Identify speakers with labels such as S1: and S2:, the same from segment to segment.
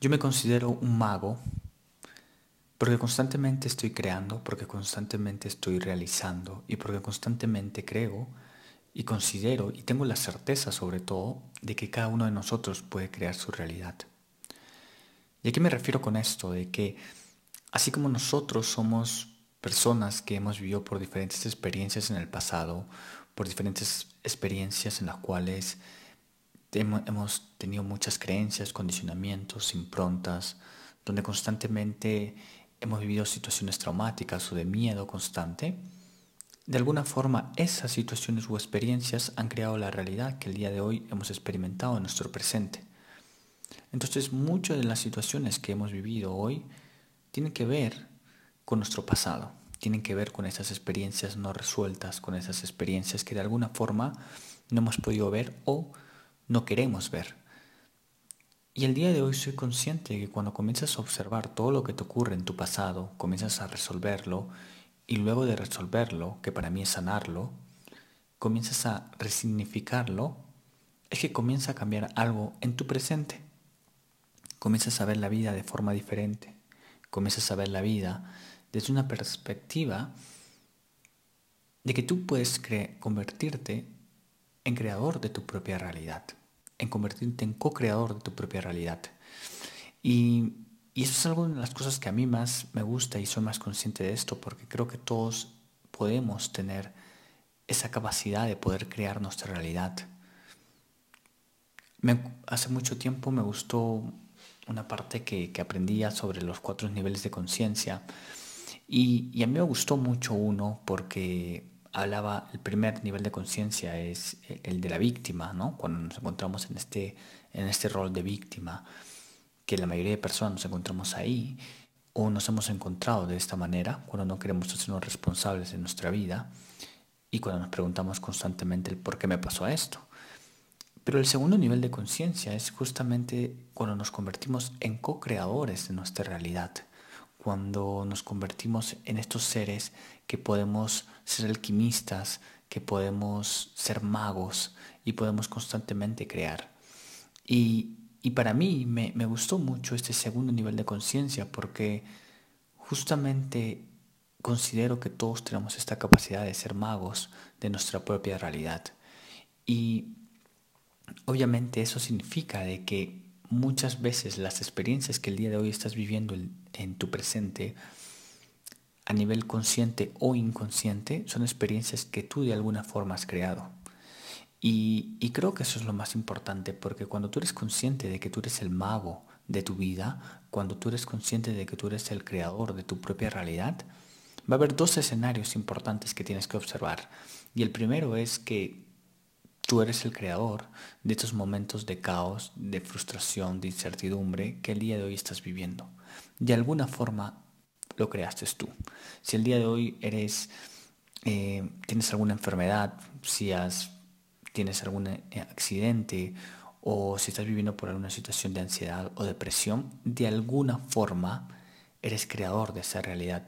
S1: Yo me considero un mago porque constantemente estoy creando, porque constantemente estoy realizando y porque constantemente creo y considero y tengo la certeza sobre todo de que cada uno de nosotros puede crear su realidad. ¿Y a qué me refiero con esto? De que así como nosotros somos personas que hemos vivido por diferentes experiencias en el pasado, por diferentes experiencias en las cuales hemos tenido muchas creencias, condicionamientos, improntas, donde constantemente hemos vivido situaciones traumáticas o de miedo constante, de alguna forma esas situaciones o experiencias han creado la realidad que el día de hoy hemos experimentado en nuestro presente. Entonces muchas de las situaciones que hemos vivido hoy tienen que ver con nuestro pasado, tienen que ver con esas experiencias no resueltas, con esas experiencias que de alguna forma no hemos podido ver o no queremos ver. Y el día de hoy soy consciente de que cuando comienzas a observar todo lo que te ocurre en tu pasado, comienzas a resolverlo y luego de resolverlo, que para mí es sanarlo, comienzas a resignificarlo, es que comienza a cambiar algo en tu presente. Comienzas a ver la vida de forma diferente. Comienzas a ver la vida desde una perspectiva de que tú puedes convertirte en creador de tu propia realidad en convertirte en co-creador de tu propia realidad. Y, eso es algo de las cosas que a mí más me gusta y soy más consciente de esto porque creo que todos podemos tener esa capacidad de poder crear nuestra realidad. hace mucho tiempo me gustó una parte que, que aprendía sobre los cuatro niveles de conciencia y, y a mí me gustó mucho uno porque hablaba, el primer nivel de conciencia es el de la víctima, ¿no? Cuando nos encontramos en este, en este rol de víctima, que la mayoría de personas nos encontramos ahí, o nos hemos encontrado de esta manera, cuando no queremos hacernos responsables de nuestra vida, y cuando nos preguntamos constantemente el por qué me pasó esto. Pero el segundo nivel de conciencia es justamente cuando nos convertimos en co-creadores de nuestra realidad cuando nos convertimos en estos seres que podemos ser alquimistas, que podemos ser magos y podemos constantemente crear. Y, para mí me, me gustó mucho este segundo nivel de conciencia porque justamente considero que todos tenemos esta capacidad de ser magos de nuestra propia realidad. Y obviamente eso significa de que muchas veces las experiencias que el día de hoy estás viviendo en tu presente, a nivel consciente o inconsciente, son experiencias que tú de alguna forma has creado. Y, creo que eso es lo más importante, porque cuando tú eres consciente de que tú eres el mago de tu vida, cuando tú eres consciente de que tú eres el creador de tu propia realidad, va a haber dos escenarios importantes que tienes que observar. Y el primero es que Tú eres el creador de estos momentos de caos, de frustración, de incertidumbre que el día de hoy estás viviendo. De alguna forma lo creaste tú. Si el día de hoy eres, eh, tienes alguna enfermedad, si has, tienes algún eh, accidente o si estás viviendo por alguna situación de ansiedad o depresión, de alguna forma eres creador de esa realidad.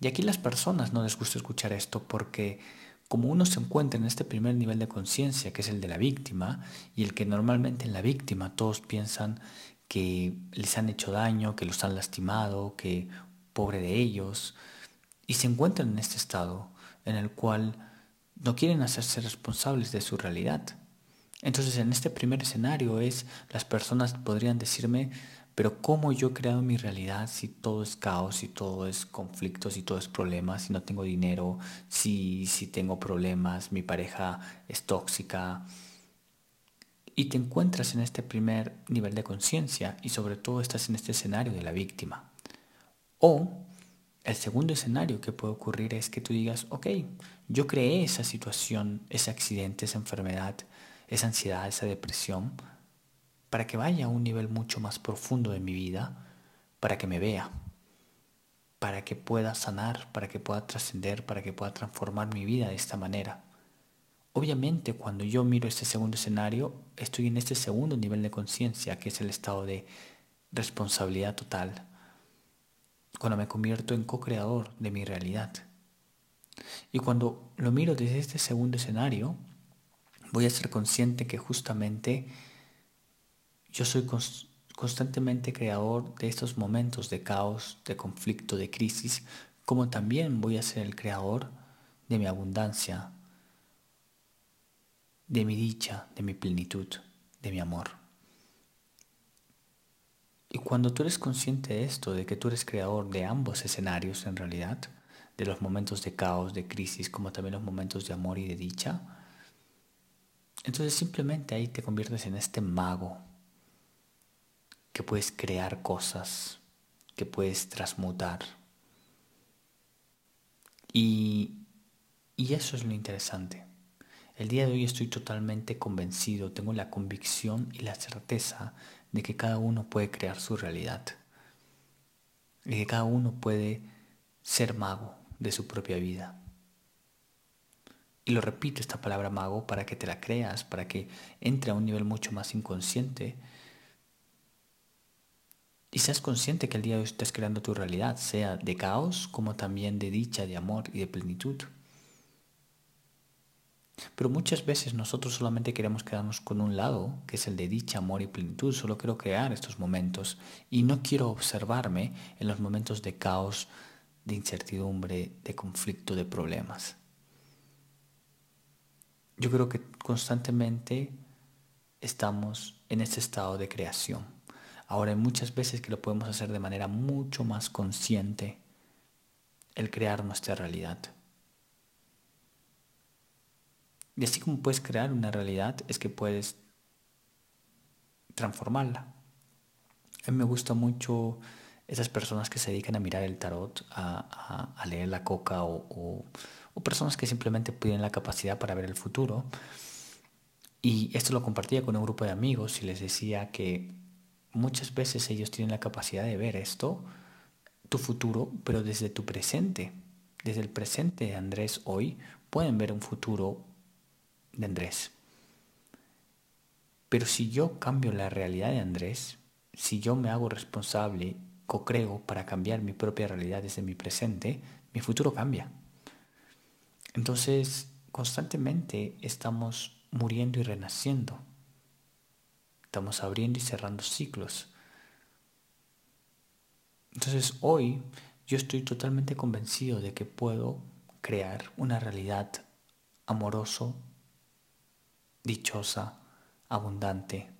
S1: Y aquí las personas no les gusta escuchar esto porque como uno se encuentra en este primer nivel de conciencia, que es el de la víctima, y el que normalmente en la víctima todos piensan que les han hecho daño, que los han lastimado, que pobre de ellos, y se encuentran en este estado en el cual no quieren hacerse responsables de su realidad. Entonces en este primer escenario es, las personas podrían decirme, pero ¿cómo yo he creado mi realidad si todo es caos, si todo es conflicto, si todo es problemas, si no tengo dinero, si, si tengo problemas, mi pareja es tóxica? Y te encuentras en este primer nivel de conciencia y sobre todo estás en este escenario de la víctima. O el segundo escenario que puede ocurrir es que tú digas, ok, yo creé esa situación, ese accidente, esa enfermedad, esa ansiedad, esa depresión, para que vaya a un nivel mucho más profundo de mi vida, para que me vea, para que pueda sanar, para que pueda trascender, para que pueda transformar mi vida de esta manera. Obviamente cuando yo miro este segundo escenario, estoy en este segundo nivel de conciencia, que es el estado de responsabilidad total, cuando me convierto en co-creador de mi realidad. Y cuando lo miro desde este segundo escenario, voy a ser consciente que justamente yo soy constantemente creador de estos momentos de caos, de conflicto, de crisis, como también voy a ser el creador de mi abundancia, de mi dicha, de mi plenitud, de mi amor. Y cuando tú eres consciente de esto, de que tú eres creador de ambos escenarios en realidad, de los momentos de caos, de crisis, como también los momentos de amor y de dicha, entonces simplemente ahí te conviertes en este mago que puedes crear cosas, que puedes transmutar. Y, y eso es lo interesante. El día de hoy estoy totalmente convencido, tengo la convicción y la certeza de que cada uno puede crear su realidad. Y que cada uno puede ser mago de su propia vida. Y lo repito esta palabra mago para que te la creas, para que entre a un nivel mucho más inconsciente y seas consciente que el día de hoy estás creando tu realidad, sea de caos como también de dicha, de amor y de plenitud. Pero muchas veces nosotros solamente queremos quedarnos con un lado, que es el de dicha, amor y plenitud. Solo quiero crear estos momentos y no quiero observarme en los momentos de caos, de incertidumbre, de conflicto, de problemas. Yo creo que constantemente estamos en este estado de creación. Ahora hay muchas veces que lo podemos hacer de manera mucho más consciente, el crear nuestra realidad. Y así como puedes crear una realidad, es que puedes transformarla. A mí me gusta mucho esas personas que se dedican a mirar el tarot, a, leer la coca o, o, personas que simplemente tienen la capacidad para ver el futuro. Y esto lo compartía con un grupo de amigos y les decía que muchas veces ellos tienen la capacidad de ver esto, tu futuro, pero desde tu presente. Desde el presente de Andrés hoy pueden ver un futuro de Andrés. Pero si yo cambio la realidad de Andrés, si yo me hago responsable, co-creo para cambiar mi propia realidad desde mi presente, mi futuro cambia. Entonces, constantemente estamos muriendo y renaciendo. Estamos abriendo y cerrando ciclos. Entonces, hoy yo estoy totalmente convencido de que puedo crear una realidad amoroso dichosa, abundante,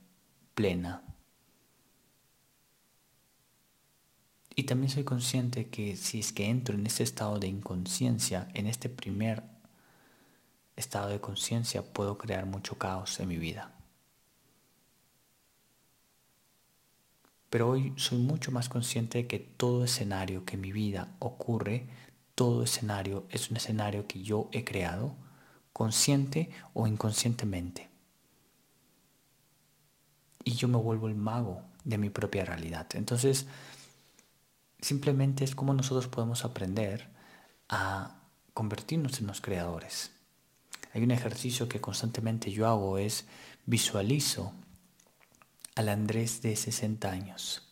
S1: plena. Y también soy consciente que si es que entro en este estado de inconsciencia, en este primer estado de conciencia, puedo crear mucho caos en mi vida. Pero hoy soy mucho más consciente de que todo escenario que en mi vida ocurre, todo escenario es un escenario que yo he creado consciente o inconscientemente. Y yo me vuelvo el mago de mi propia realidad. Entonces, simplemente es como nosotros podemos aprender a convertirnos en los creadores. Hay un ejercicio que constantemente yo hago, es visualizo al Andrés de 60 años,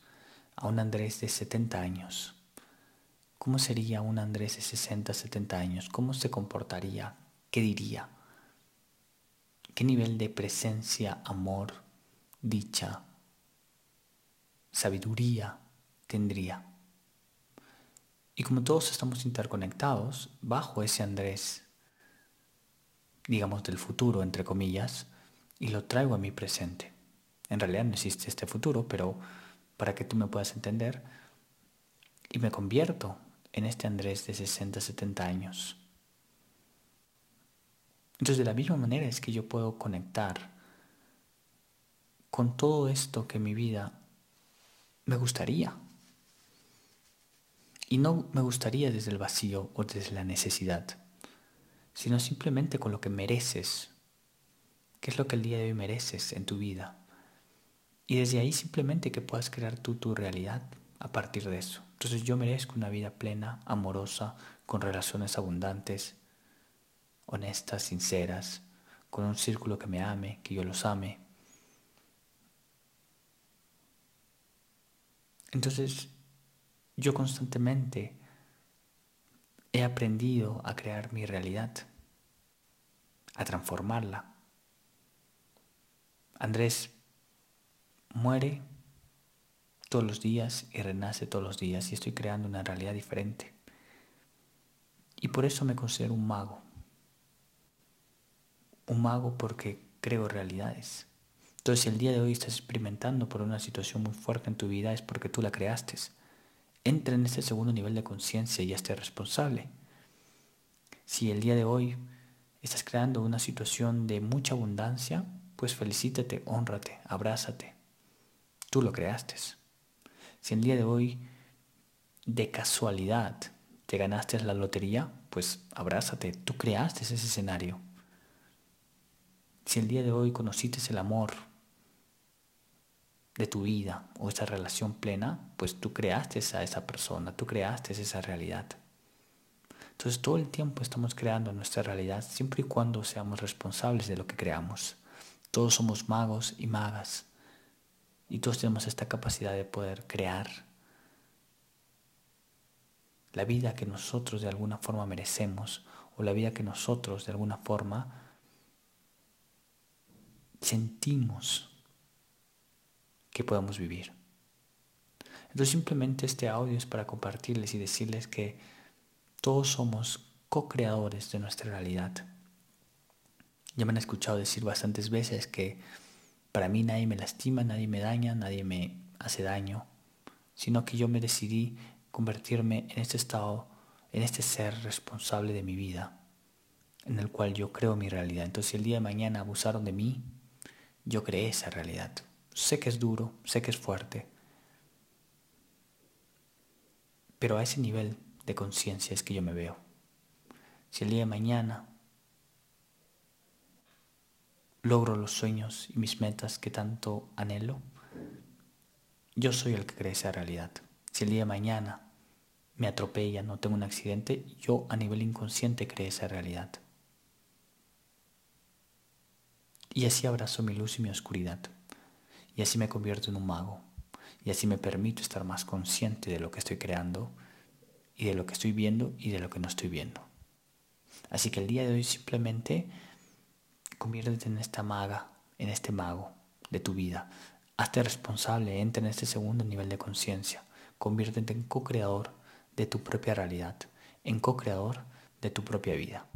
S1: a un Andrés de 70 años. ¿Cómo sería un Andrés de 60, 70 años? ¿Cómo se comportaría? ¿Qué diría? ¿Qué nivel de presencia, amor, dicha, sabiduría tendría? Y como todos estamos interconectados, bajo ese Andrés, digamos del futuro, entre comillas, y lo traigo a mi presente. En realidad no existe este futuro, pero para que tú me puedas entender, y me convierto en este Andrés de 60, 70 años entonces de la misma manera es que yo puedo conectar con todo esto que mi vida me gustaría. Y no me gustaría desde el vacío o desde la necesidad, sino simplemente con lo que mereces. ¿Qué es lo que el día de hoy mereces en tu vida? Y desde ahí simplemente que puedas crear tú tu realidad a partir de eso. Entonces yo merezco una vida plena, amorosa, con relaciones abundantes, honestas, sinceras, con un círculo que me ame, que yo los ame. Entonces, yo constantemente he aprendido a crear mi realidad, a transformarla. Andrés muere todos los días y renace todos los días y estoy creando una realidad diferente. Y por eso me considero un mago. Un mago porque creo realidades. Entonces, si el día de hoy estás experimentando por una situación muy fuerte en tu vida, es porque tú la creaste. Entra en ese segundo nivel de conciencia y esté responsable. Si el día de hoy estás creando una situación de mucha abundancia, pues felicítate, honrate, abrázate. Tú lo creaste. Si el día de hoy, de casualidad, te ganaste la lotería, pues abrázate, tú creaste ese escenario. Si el día de hoy conociste el amor de tu vida o esa relación plena, pues tú creaste a esa persona, tú creaste esa realidad. Entonces todo el tiempo estamos creando nuestra realidad siempre y cuando seamos responsables de lo que creamos. Todos somos magos y magas y todos tenemos esta capacidad de poder crear la vida que nosotros de alguna forma merecemos o la vida que nosotros de alguna forma sentimos que podamos vivir. Entonces simplemente este audio es para compartirles y decirles que todos somos co-creadores de nuestra realidad. Ya me han escuchado decir bastantes veces que para mí nadie me lastima, nadie me daña, nadie me hace daño, sino que yo me decidí convertirme en este estado, en este ser responsable de mi vida, en el cual yo creo mi realidad. Entonces si el día de mañana abusaron de mí, yo creé esa realidad. Sé que es duro, sé que es fuerte, pero a ese nivel de conciencia es que yo me veo. Si el día de mañana logro los sueños y mis metas que tanto anhelo, yo soy el que cree esa realidad. Si el día de mañana me atropella, no tengo un accidente, yo a nivel inconsciente creé esa realidad. Y así abrazo mi luz y mi oscuridad. Y así me convierto en un mago. Y así me permito estar más consciente de lo que estoy creando y de lo que estoy viendo y de lo que no estoy viendo. Así que el día de hoy simplemente conviértete en esta maga, en este mago de tu vida. Hazte responsable, entra en este segundo nivel de conciencia. Conviértete en co-creador de tu propia realidad, en co-creador de tu propia vida.